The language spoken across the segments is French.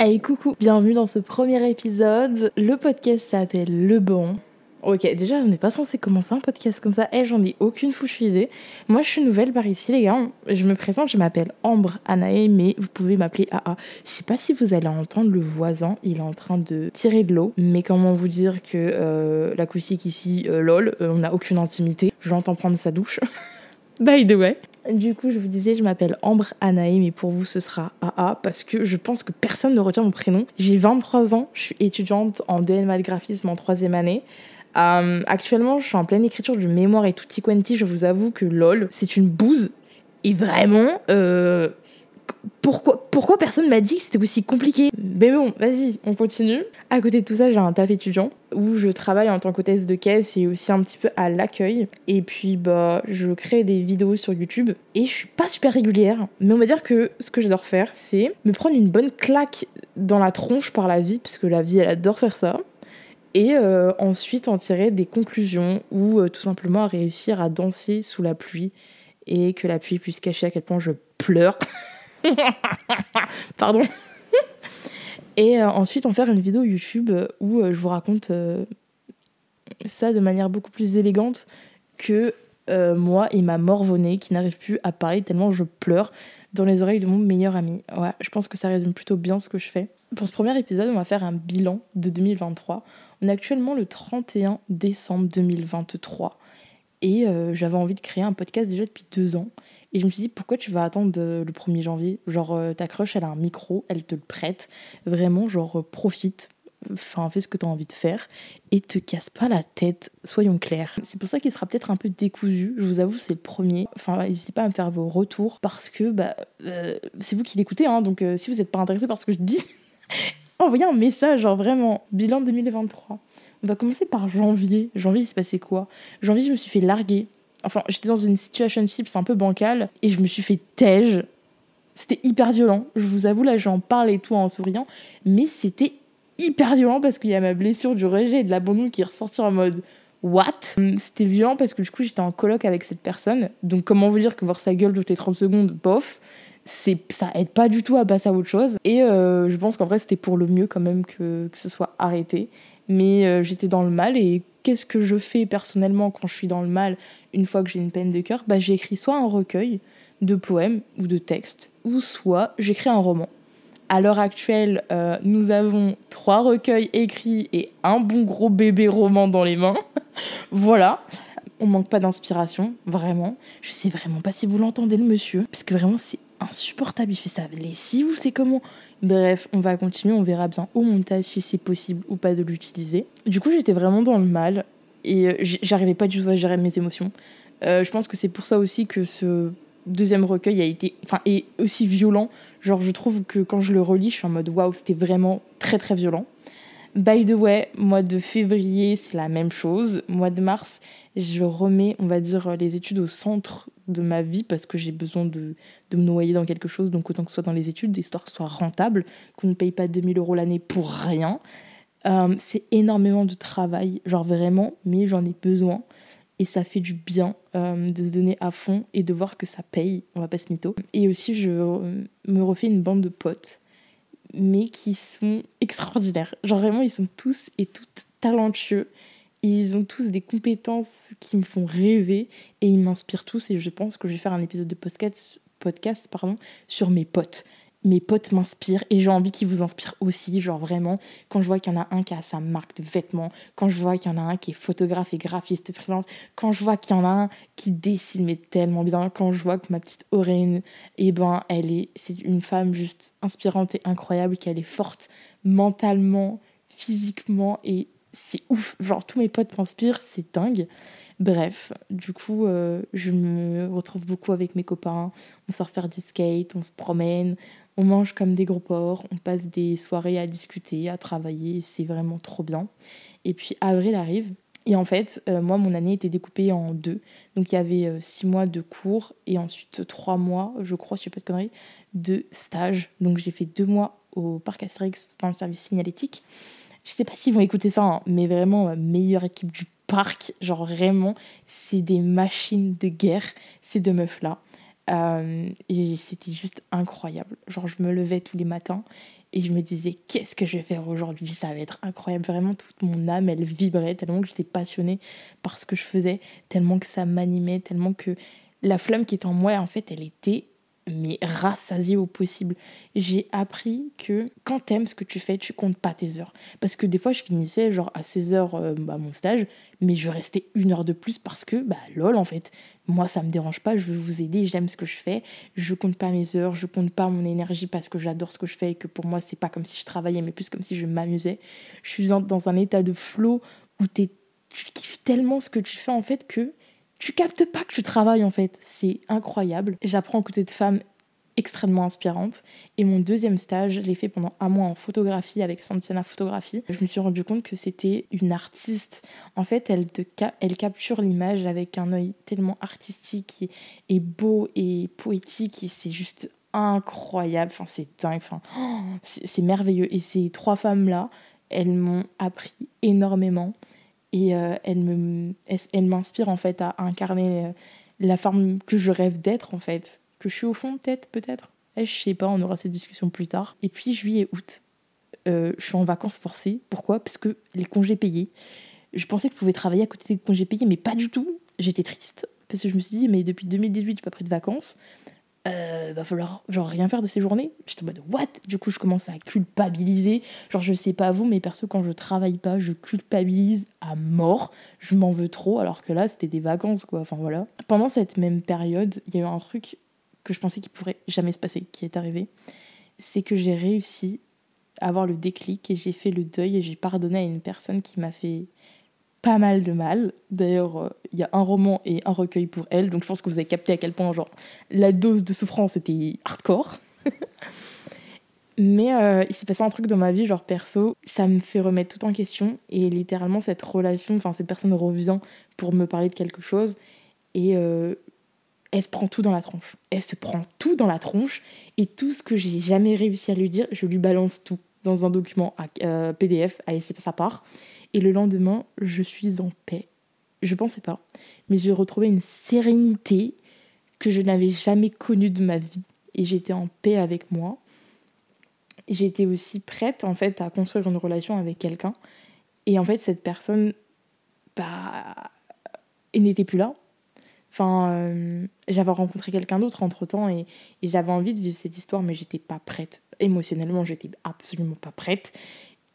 Hey coucou, bienvenue dans ce premier épisode. Le podcast s'appelle Le Bon. Ok, déjà, on n'est pas censé commencer un podcast comme ça. Eh, j'en ai aucune fouche idée. Moi, je suis nouvelle par ici, les gars. Je me présente, je m'appelle Ambre Anae, mais vous pouvez m'appeler AA. Je sais pas si vous allez entendre le voisin, il est en train de tirer de l'eau. Mais comment vous dire que euh, l'acoustique ici, euh, lol, euh, on n'a aucune intimité. J'entends prendre sa douche. By the way. Du coup, je vous disais, je m'appelle Ambre Anae, mais pour vous, ce sera AA parce que je pense que personne ne retient mon prénom. J'ai 23 ans, je suis étudiante en DNMA graphisme en troisième année. Euh, actuellement, je suis en pleine écriture du mémoire et tutti quanti. Je vous avoue que LOL, c'est une bouse. Et vraiment, euh, pourquoi, pourquoi personne m'a dit que c'était aussi compliqué Mais bon, vas-y, on continue. À côté de tout ça, j'ai un taf étudiant où je travaille en tant qu'hôtesse de caisse et aussi un petit peu à l'accueil. Et puis, bah, je crée des vidéos sur YouTube et je suis pas super régulière. Mais on va dire que ce que j'adore faire, c'est me prendre une bonne claque dans la tronche par la vie, parce que la vie, elle adore faire ça et euh, ensuite en tirer des conclusions ou euh, tout simplement réussir à danser sous la pluie et que la pluie puisse cacher à quel point je pleure. Pardon. et euh, ensuite en faire une vidéo YouTube où je vous raconte ça de manière beaucoup plus élégante que moi et ma morvonnée qui n'arrive plus à parler tellement je pleure dans les oreilles de mon meilleur ami. Ouais, je pense que ça résume plutôt bien ce que je fais. Pour ce premier épisode, on va faire un bilan de 2023 on est actuellement le 31 décembre 2023 et euh, j'avais envie de créer un podcast déjà depuis deux ans. Et je me suis dit, pourquoi tu vas attendre le 1er janvier? Genre, euh, ta crush, elle a un micro, elle te le prête. Vraiment, genre, euh, profite, enfin, fais ce que tu as envie de faire et te casse pas la tête, soyons clairs. C'est pour ça qu'il sera peut-être un peu décousu, je vous avoue, c'est le premier. Enfin, n'hésitez pas à me faire vos retours parce que bah, c'est vous qui l'écoutez, hein, donc si vous n'êtes pas intéressé par ce que je dis, envoyer un message, genre vraiment, bilan 2023. On va commencer par janvier. Janvier, il s'est passé quoi? Janvier, je me suis fait larguer. Enfin, j'étais dans une situation c'est un peu bancale et je me suis fait tège. C'était hyper violent. Je vous avoue, là, j'en parle et tout en souriant, mais c'était hyper violent parce qu'il y a ma blessure du rejet et de l'abandon qui est ressortie en mode What? C'était violent parce que du coup, j'étais en coloc avec cette personne. Donc, comment vous dire que voir sa gueule toutes les 30 secondes, bof c'est ça aide pas du tout à passer à autre chose et euh, je pense qu'en vrai c'était pour le mieux quand même que, que ce soit arrêté mais euh, j'étais dans le mal et qu'est-ce que je fais personnellement quand je suis dans le mal une fois que j'ai une peine de cœur bah j'écris soit un recueil de poèmes ou de textes ou soit j'écris un roman. À l'heure actuelle euh, nous avons trois recueils écrits et un bon gros bébé roman dans les mains. Voilà. On manque pas d'inspiration, vraiment. Je sais vraiment pas si vous l'entendez le monsieur, parce que vraiment c'est insupportable. Il fait ça les si vous c'est comment Bref, on va continuer, on verra bien au montage si c'est possible ou pas de l'utiliser. Du coup, j'étais vraiment dans le mal et euh, j'arrivais pas du tout à gérer mes émotions. Euh, je pense que c'est pour ça aussi que ce deuxième recueil a été, enfin, est aussi violent. Genre, je trouve que quand je le relis, je suis en mode waouh, c'était vraiment très très violent. By the way, mois de février, c'est la même chose. Mois de mars, je remets, on va dire, les études au centre de ma vie parce que j'ai besoin de, de, me noyer dans quelque chose. Donc autant que ce soit dans les études, histoire que ce soit rentable, qu'on ne paye pas 2000 euros l'année pour rien. Euh, c'est énormément de travail, genre vraiment, mais j'en ai besoin. Et ça fait du bien euh, de se donner à fond et de voir que ça paye, on va pas se mytho. Et aussi, je me refais une bande de potes mais qui sont extraordinaires. Genre vraiment, ils sont tous et toutes talentueux. Ils ont tous des compétences qui me font rêver et ils m'inspirent tous. Et je pense que je vais faire un épisode de podcast, podcast pardon, sur mes potes mes potes m'inspirent et j'ai envie qu'ils vous inspirent aussi, genre vraiment, quand je vois qu'il y en a un qui a sa marque de vêtements, quand je vois qu'il y en a un qui est photographe et graphiste freelance, quand je vois qu'il y en a un qui dessine mais tellement bien, quand je vois que ma petite Aurène, eh ben, elle est, c'est une femme juste inspirante et incroyable, qu'elle est forte mentalement, physiquement et c'est ouf, genre tous mes potes m'inspirent, c'est dingue. Bref, du coup, euh, je me retrouve beaucoup avec mes copains. On sort faire du skate, on se promène, on mange comme des gros porcs, on passe des soirées à discuter, à travailler, c'est vraiment trop bien. Et puis avril arrive, et en fait, euh, moi, mon année était découpée en deux. Donc il y avait euh, six mois de cours et ensuite trois mois, je crois, je sais pas de conneries, de stage. Donc j'ai fait deux mois au parc Astérix dans le service signalétique. Je sais pas s'ils vont écouter ça, hein, mais vraiment, meilleure équipe du parc. Genre vraiment, c'est des machines de guerre, ces deux meufs-là. Euh, et c'était juste incroyable. Genre, je me levais tous les matins Et je me disais, qu'est-ce que je vais faire aujourd'hui? Ça va être incroyable. Vraiment, toute mon âme, elle vibrait tellement que j'étais passionnée par ce que je faisais, tellement que ça m'animait, tellement que la flamme qui est en moi, en fait, elle était mais rassasiée au possible. J'ai appris que quand t'aimes ce que tu fais, tu comptes pas tes heures. Parce que des fois, je finissais genre à 16 heures euh, bah, mon stage, mais je restais une heure de plus parce que, bah lol, en fait, moi, ça me dérange pas, je veux vous aider, j'aime ce que je fais, je compte pas mes heures, je compte pas mon énergie parce que j'adore ce que je fais et que pour moi, c'est pas comme si je travaillais, mais plus comme si je m'amusais. Je suis dans un état de flow où tu kiffes tellement ce que tu fais en fait que tu captes pas que tu travailles en fait. C'est incroyable. J'apprends à côté de femmes extrêmement inspirante. Et mon deuxième stage, je l'ai fait pendant un mois en photographie avec Santiana Photographie. Je me suis rendu compte que c'était une artiste. En fait, elle capture l'image avec un œil tellement artistique et, beau et poétique. Et c'est juste incroyable. Enfin, c'est dingue. Enfin, c'est merveilleux. Et ces trois femmes-là, elles m'ont appris énormément. Et euh, elles m'inspirent elles, en fait à incarner euh, la femme que je rêve d'être en fait que je suis au fond peut-être, peut-être. Eh, je sais pas, on aura cette discussion plus tard. Et puis juillet, août, euh, je suis en vacances forcées. Pourquoi? Parce que les congés payés. Je pensais que je pouvais travailler à côté des congés payés, mais pas du tout. J'étais triste parce que je me suis dit, mais depuis 2018, je n'ai pas pris de vacances. Euh, va falloir genre rien faire de ces journées. J'étais en mode what? Du coup, je commence à culpabiliser. Genre, je sais pas vous, mais perso, quand je travaille pas, je culpabilise à mort. Je m'en veux trop, alors que là, c'était des vacances, quoi. Enfin voilà. Pendant cette même période, il y a eu un truc que je pensais qu'il pourrait jamais se passer, qui est arrivé, c'est que j'ai réussi à avoir le déclic et j'ai fait le deuil et j'ai pardonné à une personne qui m'a fait pas mal de mal. D'ailleurs, euh, il y a un roman et un recueil pour elle, donc je pense que vous avez capté à quel point genre la dose de souffrance était hardcore. Mais euh, il s'est passé un truc dans ma vie, genre perso, ça me fait remettre tout en question. Et littéralement, cette relation, enfin, cette personne revient pour me parler de quelque chose. Et euh, elle se prend tout dans la tronche. Elle se prend tout dans la tronche et tout ce que j'ai jamais réussi à lui dire, je lui balance tout dans un document euh, PDF à laisser sa part. Et le lendemain, je suis en paix. Je pensais pas, mais j'ai retrouvé une sérénité que je n'avais jamais connue de ma vie et j'étais en paix avec moi. J'étais aussi prête en fait à construire une relation avec quelqu'un et en fait cette personne bah elle n'était plus là Enfin, euh, j'avais rencontré quelqu'un d'autre entre temps et, j'avais envie de vivre cette histoire, mais j'étais pas prête. Émotionnellement, j'étais absolument pas prête.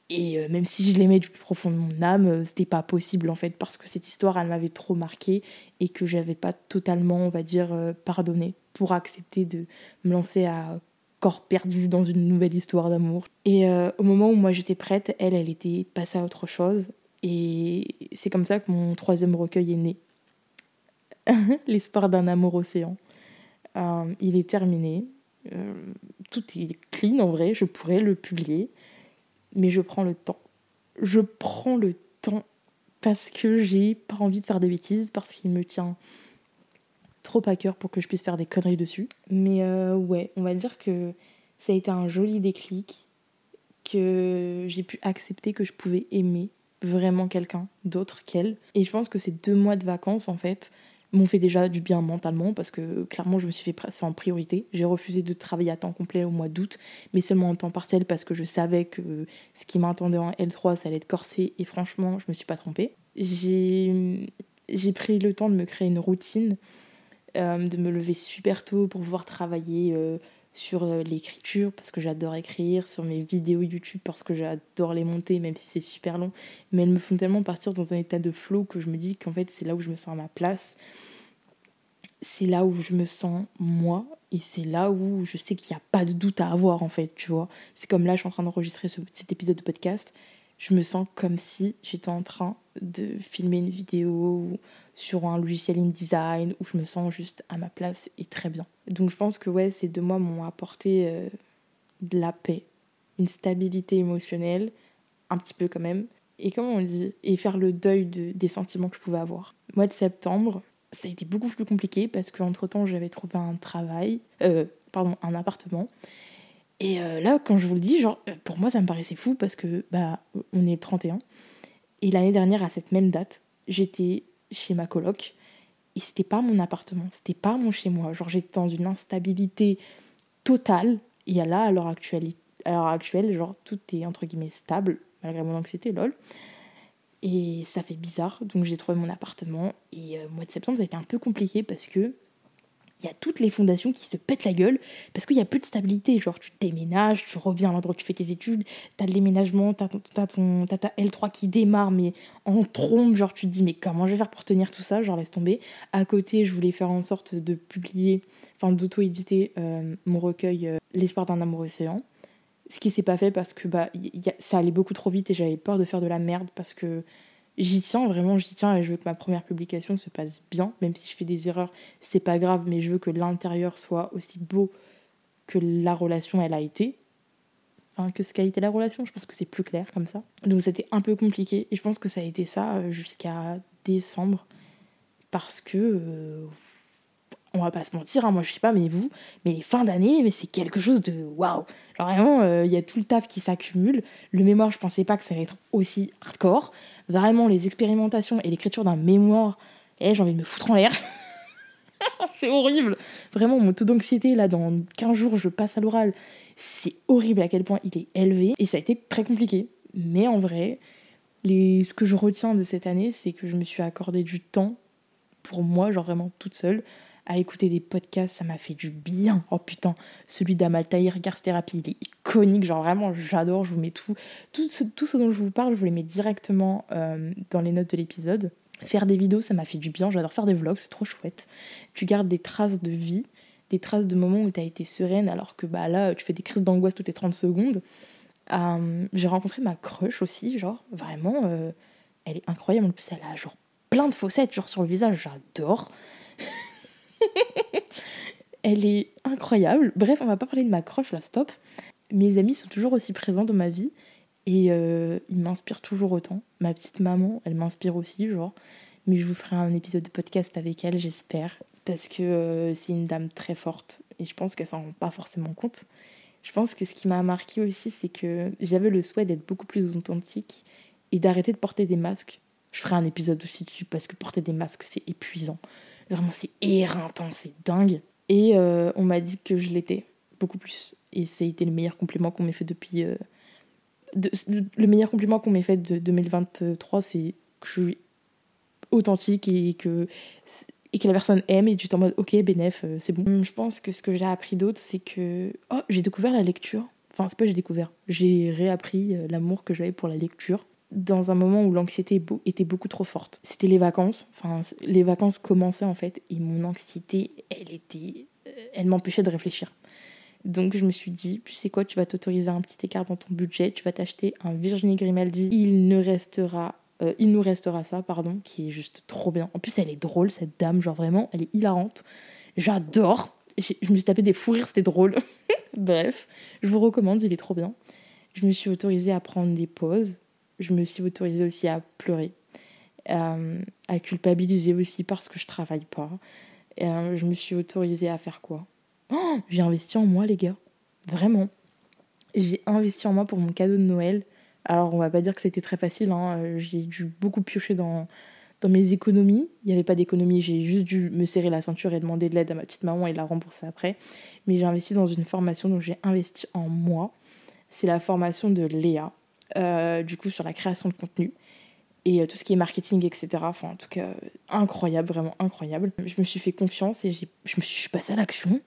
Et euh, même si je l'aimais du plus profond de mon âme, euh, c'était pas possible en fait, parce que cette histoire, elle m'avait trop marqué et que j'avais pas totalement, on va dire, pardonné pour accepter de me lancer à corps perdu dans une nouvelle histoire d'amour. Et au moment où moi j'étais prête, elle, elle était passée à autre chose. Et c'est comme ça que mon troisième recueil est né. L'espoir d'un amour océan. Euh, il est terminé. Euh, tout est clean en vrai, je pourrais le publier. Mais je prends le temps. Je prends le temps parce que j'ai pas envie de faire des bêtises, parce qu'il me tient trop à cœur pour que je puisse faire des conneries dessus. Mais euh, ouais, on va dire que ça a été un joli déclic, que j'ai pu accepter que je pouvais aimer vraiment quelqu'un d'autre qu'elle. Et je pense que ces deux mois de vacances, en fait, m'ont fait déjà du bien mentalement parce que clairement je me suis fait ça en priorité. J'ai refusé de travailler à temps complet au mois d'août, mais seulement en temps partiel parce que je savais que ce qui m'attendait en L3 ça allait être corsé et franchement je me suis pas trompée. J'ai pris le temps de me créer une routine, euh, de me lever super tôt pour pouvoir travailler euh, sur euh, l'écriture parce que j'adore écrire, sur mes vidéos YouTube parce que j'adore les monter même si c'est super long, mais elles me font tellement partir dans un état de flow que je me dis qu'en fait c'est là où je me sens à ma place, c'est là où je me sens moi et c'est là où je sais qu'il n'y a pas de doute à avoir en fait, tu vois. C'est comme là je suis en train d'enregistrer cet épisode de podcast, je me sens comme si j'étais en train de filmer une vidéo sur un logiciel InDesign où je me sens juste à ma place et très bien. Donc je pense que ouais, ces deux mois m'ont apporté euh, de la paix, une stabilité émotionnelle, un petit peu quand même, et comme on dit, et faire le deuil des sentiments que je pouvais avoir. Mois de septembre, ça a été beaucoup plus compliqué parce qu'entre temps j'avais trouvé un travail, euh, pardon, un appartement. Et euh, là, quand je vous le dis, genre, pour moi, ça me paraissait fou parce que, bah, on est 31. Et l'année dernière, à cette même date, j'étais chez ma coloc et c'était pas mon appartement, c'était pas mon chez moi. Genre j'étais dans une instabilité totale et là à l'heure actuelle, actuelle, genre tout est entre guillemets stable, malgré mon anxiété, lol. Et ça fait bizarre, donc j'ai trouvé mon appartement. Et euh, mois de septembre, ça a été un peu compliqué parce que il y a toutes les fondations qui se pètent la gueule parce qu'il n'y a plus de stabilité. Genre, tu déménages, tu reviens à l'endroit où tu fais tes études, t'as de déménagement, t'as, ta L3 qui démarre, mais en trombe. Genre, tu te dis, mais comment je vais faire pour tenir tout ça? Genre, laisse tomber. À côté, je voulais faire en sorte de publier, enfin, d'auto-éditer euh, mon recueil euh, L'espoir d'un amour océan. Ce qui s'est pas fait parce que bah, ça allait beaucoup trop vite et j'avais peur de faire de la merde parce que j'y tiens, vraiment j'y tiens et je veux que ma première publication se passe bien, même si je fais des erreurs, c'est pas grave, mais je veux que l'intérieur soit aussi beau que la relation elle a été. Enfin, que ce qu'a été la relation, je pense que c'est plus clair comme ça. Donc c'était un peu compliqué et je pense que ça a été ça euh, jusqu'à décembre parce que euh, on va pas se mentir, hein, moi je sais pas, mais vous, mais les fins d'année, mais c'est quelque chose de waouh. Genre vraiment, il euh, y a tout le taf qui s'accumule. Le mémoire, je pensais pas que ça allait être aussi hardcore. Vraiment, les expérimentations et l'écriture d'un mémoire, eh, j'ai envie de me foutre en l'air. c'est horrible. Vraiment, mon taux d'anxiété, là, dans 15 jours, je passe à l'oral. C'est horrible à quel point il est élevé. Et ça a été très compliqué. Mais en vrai, les... ce que je retiens de cette année, c'est que je me suis accordé du temps pour moi, genre vraiment toute seule, à écouter des podcasts, ça m'a fait du bien. Oh putain, celui d'Amaltaïr Garth Therapy, il est iconique, genre vraiment j'adore, je vous mets tout, tout ce, tout ce dont je vous parle, je vous les mets directement euh, dans les notes de l'épisode. Faire des vidéos, ça m'a fait du bien, j'adore faire des vlogs, c'est trop chouette. Tu gardes des traces de vie, des traces de moments où tu as été sereine, alors que bah là, tu fais des crises d'angoisse toutes les 30 secondes. Euh, j'ai rencontré ma crush aussi, genre vraiment, euh, elle est incroyable, en plus elle a genre plein de fossettes, genre sur le visage, j'adore. Elle est incroyable. Bref, on va pas parler de ma croche là, stop. Mes amis sont toujours aussi présents dans ma vie et euh, ils m'inspirent toujours autant. Ma petite maman, elle m'inspire aussi, genre. Mais je vous ferai un épisode de podcast avec elle, j'espère. Parce que euh, c'est une dame très forte et je pense qu'elle s'en rend pas forcément compte. Je pense que ce qui m'a marqué aussi, c'est que j'avais le souhait d'être beaucoup plus authentique et d'arrêter de porter des masques. Je ferai un épisode aussi dessus parce que porter des masques, c'est épuisant. Vraiment, c'est éreintant, c'est dingue. Et euh, on m'a dit que je l'étais, beaucoup plus. Et ça a été le meilleur compliment qu'on m'ait fait depuis. Euh, le meilleur compliment qu'on m'ait fait de 2023, c'est que je suis authentique et que, et que la personne aime. Et tu es en mode, ok, bénéf, euh, c'est bon. Je pense que ce que j'ai appris d'autre, c'est que. Oh, j'ai découvert la lecture. Enfin, c'est pas j'ai découvert. J'ai réappris l'amour que j'avais pour la lecture dans un moment où l'anxiété était beaucoup trop forte. C'était les vacances, enfin les vacances commençaient en fait et mon anxiété, elle était euh, elle m'empêchait de réfléchir. Donc je me suis dit, tu sais quoi, tu vas t'autoriser un petit écart dans ton budget, tu vas t'acheter un Virginie Grimaldi, il ne restera euh, il nous restera ça, pardon, qui est juste trop bien. En plus, elle est drôle, cette dame, genre vraiment, elle est hilarante. J'adore. Je me suis tapé des fous c'était drôle. Bref, je vous recommande, il est trop bien. Je me suis autorisée à prendre des pauses, je me suis autorisée aussi à pleurer, euh, à culpabiliser aussi parce que je travaille pas. Euh, je me suis autorisée à faire quoi? Oh, J'ai investi en moi, les gars. Vraiment. J'ai investi en moi pour mon cadeau de Noël. Alors, on va pas dire que c'était très facile. Hein. Euh, j'ai dû beaucoup piocher dans, dans mes économies. Il n'y avait pas d'économie. J'ai juste dû me serrer la ceinture et demander de l'aide à ma petite maman et la rembourser après. Mais j'ai investi dans une formation, donc j'ai investi en moi. C'est la formation de Léa. Euh, du coup, sur la création de contenu et euh, tout ce qui est marketing, etc. Enfin, en tout cas, incroyable, vraiment incroyable. Je me suis fait confiance et je me suis passée à l'action.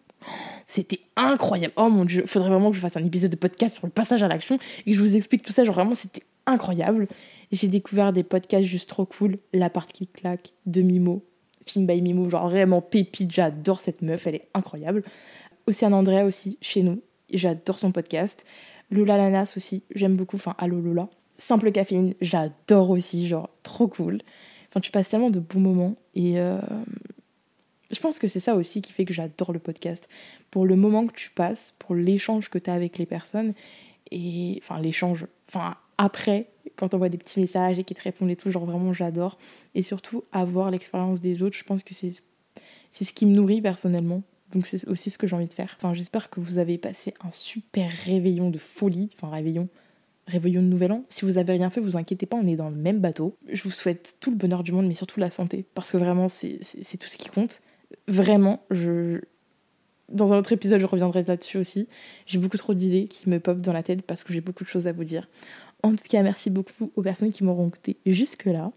C'était incroyable. Oh mon dieu, faudrait vraiment que je fasse un épisode de podcast sur le passage à l'action et que je vous explique tout ça. Genre vraiment, c'était incroyable. J'ai découvert des podcasts juste trop cool. La part qui claque de Mimo, Film by Mimo, genre vraiment pépite. J'adore cette meuf, elle est incroyable. Océane Andrea aussi, chez nous. J'adore son podcast. Lola Lanas aussi, j'aime beaucoup. Enfin, Allo Lola. Simple caféine, j'adore aussi, genre trop cool. Enfin, tu passes tellement de bons moments et euh, je pense que c'est ça aussi qui fait que j'adore le podcast. Pour le moment que tu passes, pour l'échange que tu as avec les personnes et enfin l'échange, enfin après quand on voit des petits messages et qu'ils te répondent et tout, genre vraiment j'adore. Et surtout avoir l'expérience des autres, je pense que c'est ce qui me nourrit personnellement. Donc c'est aussi ce que j'ai envie de faire. J'espère que vous avez passé un super réveillon de folie. Enfin, réveillon, réveillon de nouvel an. Si vous avez rien fait, vous inquiétez pas, on est dans le même bateau. Je vous souhaite tout le bonheur du monde, mais surtout la santé. Parce que vraiment, c'est tout ce qui compte. Vraiment, dans un autre épisode, je reviendrai là-dessus aussi. J'ai beaucoup trop d'idées qui me popent dans la tête parce que j'ai beaucoup de choses à vous dire. En tout cas, merci beaucoup aux personnes qui m'auront écouté jusque-là.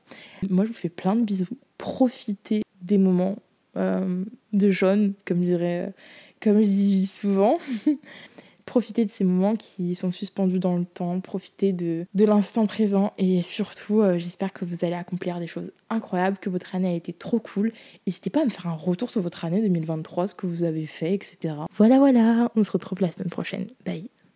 Moi, je vous fais plein de bisous. Profitez des moments de jaune, comme, dirais, comme je dis souvent. profitez de ces moments qui sont suspendus dans le temps, profitez de, de l'instant présent et surtout, euh, j'espère que vous allez accomplir des choses incroyables, que votre année a été trop cool. N'hésitez pas à me faire un retour sur votre année 2023, ce que vous avez fait, etc. Voilà, voilà, on se retrouve la semaine prochaine. Bye.